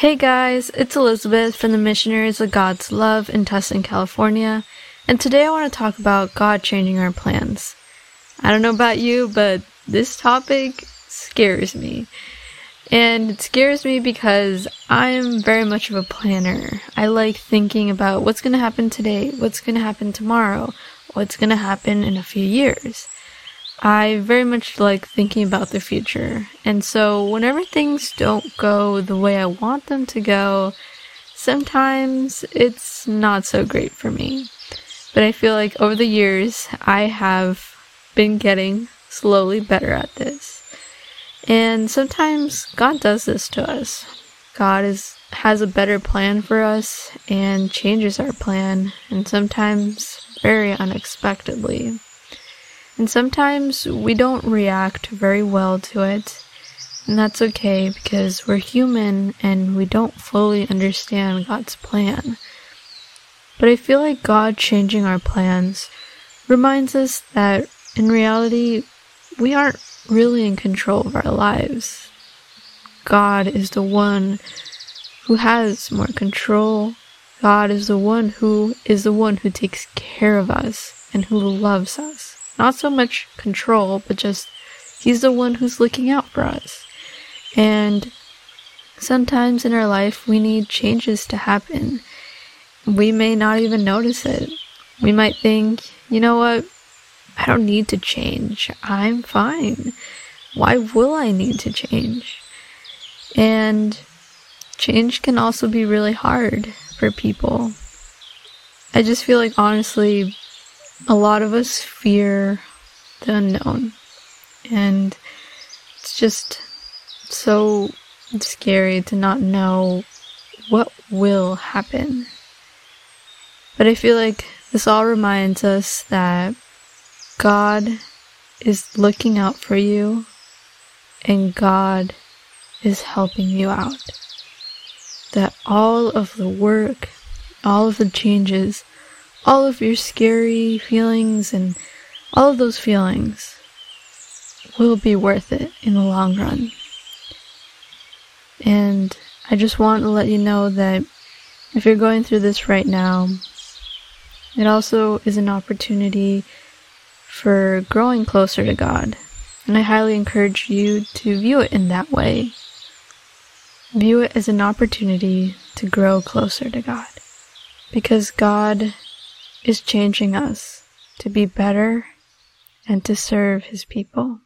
Hey guys, it's Elizabeth from the Missionaries of God's Love in Tustin, California, and today I want to talk about God changing our plans. I don't know about you, but this topic scares me. And it scares me because I'm very much of a planner. I like thinking about what's going to happen today, what's going to happen tomorrow, what's going to happen in a few years. I very much like thinking about the future. And so whenever things don't go the way I want them to go, sometimes it's not so great for me. But I feel like over the years, I have been getting slowly better at this. And sometimes God does this to us. God is has a better plan for us and changes our plan, and sometimes very unexpectedly. And sometimes we don't react very well to it. And that's okay because we're human and we don't fully understand God's plan. But I feel like God changing our plans reminds us that in reality, we aren't really in control of our lives. God is the one who has more control. God is the one who is the one who takes care of us and who loves us. Not so much control, but just he's the one who's looking out for us. And sometimes in our life, we need changes to happen. We may not even notice it. We might think, you know what? I don't need to change. I'm fine. Why will I need to change? And change can also be really hard for people. I just feel like honestly, a lot of us fear the unknown. And it's just so scary to not know what will happen. But I feel like this all reminds us that God is looking out for you and God is helping you out. That all of the work, all of the changes, all of your scary feelings and all of those feelings will be worth it in the long run. And I just want to let you know that if you're going through this right now, it also is an opportunity for growing closer to God. And I highly encourage you to view it in that way. View it as an opportunity to grow closer to God. Because God is changing us to be better and to serve his people.